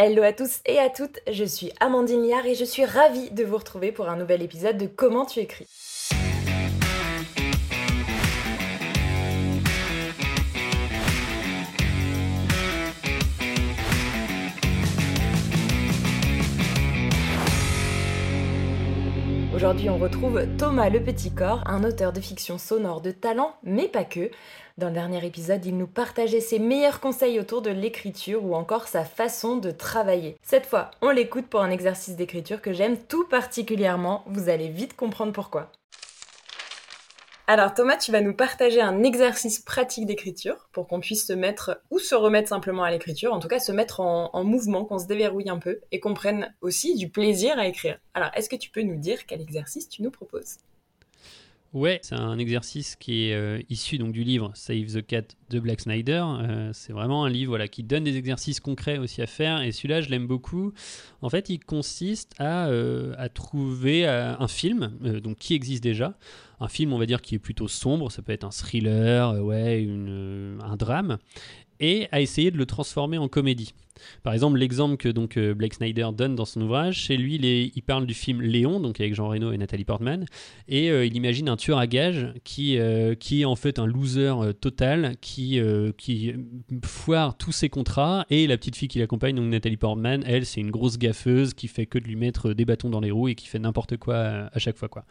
Hello à tous et à toutes, je suis Amandine Liard et je suis ravie de vous retrouver pour un nouvel épisode de Comment tu écris. Aujourd'hui, on retrouve Thomas Le Petit Corps, un auteur de fiction sonore de talent, mais pas que. Dans le dernier épisode, il nous partageait ses meilleurs conseils autour de l'écriture ou encore sa façon de travailler. Cette fois, on l'écoute pour un exercice d'écriture que j'aime tout particulièrement. Vous allez vite comprendre pourquoi. Alors Thomas, tu vas nous partager un exercice pratique d'écriture pour qu'on puisse se mettre ou se remettre simplement à l'écriture, en tout cas se mettre en, mouvement, qu'on se déverrouille un peu et qu'on prenne aussi du plaisir à écrire. Alors est-ce que tu peux nous dire quel exercice tu nous proposes? Ouais, c'est un exercice qui est euh, issu donc du livre Save the Cat de Black Snyder. Euh, c'est vraiment un livre voilà, qui donne des exercices concrets aussi à faire. Et celui-là, je l'aime beaucoup. En fait, il consiste à, euh, à trouver un film donc qui existe déjà un film, on va dire, qui est plutôt sombre, ça peut être un thriller, ouais, une, un drame, et à essayer de le transformer en comédie. Par exemple, l'exemple que donc euh, Blake Snyder donne dans son ouvrage, chez lui, il, parle du film Léon, donc avec Jean Reno et Nathalie Portman, et euh, il imagine un tueur à gages qui, euh, qui est en fait un loser total, qui, qui foire tous ses contrats, et la petite fille qui l'accompagne, donc Nathalie Portman, elle, c'est une grosse gaffeuse qui fait que de lui mettre des bâtons dans les roues et qui fait n'importe quoi à, chaque fois, quoi.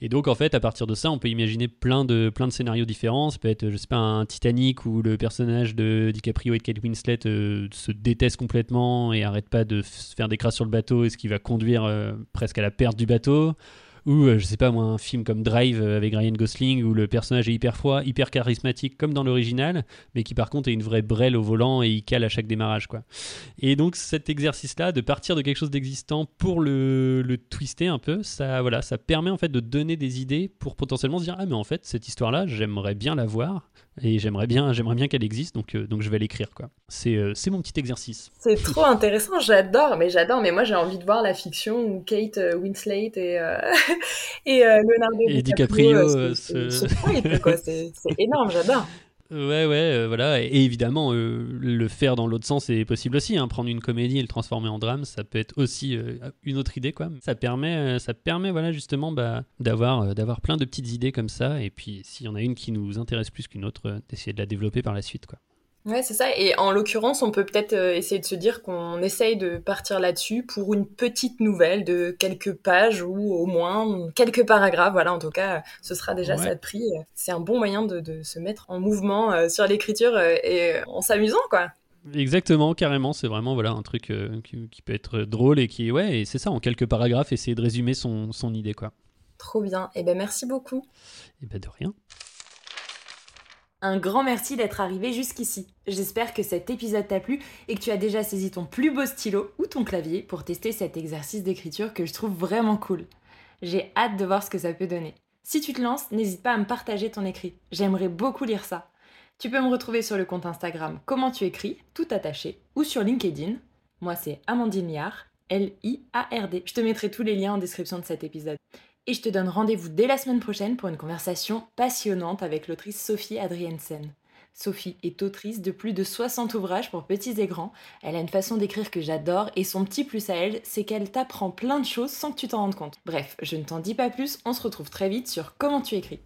Et donc, en fait, à partir de ça, on peut imaginer plein de, plein de scénarios différents. Ça peut être, je sais pas, un Titanic où le personnage de DiCaprio et Kate Winslet se détestent complètement et arrête pas de faire des crasses sur le bateau, et ce qui va conduire euh, presque à la perte du bateau. Ou, euh, je sais pas moi, un film comme Drive euh, avec Ryan Gosling où le personnage est hyper froid, hyper charismatique comme dans l'original, mais qui par contre est une vraie brêle au volant et il cale à chaque démarrage. quoi. Et donc cet exercice-là, de partir de quelque chose d'existant pour le, le, twister un peu, ça, voilà, ça permet en fait de donner des idées pour potentiellement se dire Ah, mais en fait, cette histoire-là, j'aimerais bien la voir et j'aimerais bien, j'aimerais bien qu'elle existe, donc, euh, donc je vais l'écrire. quoi. C'est, euh, c'est mon petit exercice. C'est trop intéressant, j'adore, mais j'adore, mais moi j'ai envie de voir la fiction où Kate euh, Winslet et, et Leonardo et DiCaprio, se... c'est, c'est énorme, j'adore. Ouais, ouais, euh, voilà. Et, évidemment, euh, le faire dans l'autre sens est possible aussi. Hein. Prendre une comédie et le transformer en drame, ça peut être aussi euh, une autre idée, quoi. Ça permet, ça permet voilà, justement, bah, d'avoir, d'avoir plein de petites idées comme ça. Et puis, s'il y en a une qui nous intéresse plus qu'une autre, d'essayer de la développer par la suite, quoi. Ouais, c'est ça. Et en l'occurrence, on peut peut-être euh, essayer de se dire qu'on essaye de partir là-dessus pour une petite nouvelle de quelques pages ou au moins quelques paragraphes. Voilà, en tout cas, ce sera déjà ça de prix. C'est un bon moyen de, se mettre en mouvement euh, sur l'écriture euh, et en s'amusant, quoi. Exactement, carrément, c'est vraiment voilà un truc qui, peut être drôle et qui ouais, et c'est ça en quelques paragraphes essayer de résumer son, son idée quoi. Trop bien. Et eh ben merci beaucoup. Et eh ben de rien. Un grand merci d'être arrivé jusqu'ici. J'espère que cet épisode t'a plu et que tu as déjà saisi ton plus beau stylo ou ton clavier pour tester cet exercice d'écriture que je trouve vraiment cool. J'ai hâte de voir ce que ça peut donner. Si tu te lances, n'hésite pas à me partager ton écrit. J'aimerais beaucoup lire ça. Tu peux me retrouver sur le compte Instagram Comment tu écris, tout attaché, ou sur LinkedIn. Moi, c'est Amandine Liard, L-I-A-R-D. Je te mettrai tous les liens en description de cet épisode et je te donne rendez-vous dès la semaine prochaine pour une conversation passionnante avec l'autrice Sophie Adriensen. Sophie est autrice de plus de 60 ouvrages pour petits et grands. Elle a une façon d'écrire que j'adore et son petit plus à elle, c'est qu'elle t'apprend plein de choses sans que tu t'en rendes compte. Bref, je ne t'en dis pas plus, on se retrouve très vite sur comment tu écris.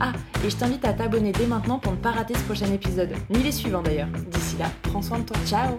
Ah, et je t'invite à t'abonner dès maintenant pour ne pas rater ce prochain épisode, ni les suivants d'ailleurs. D'ici là, prends soin de toi, ciao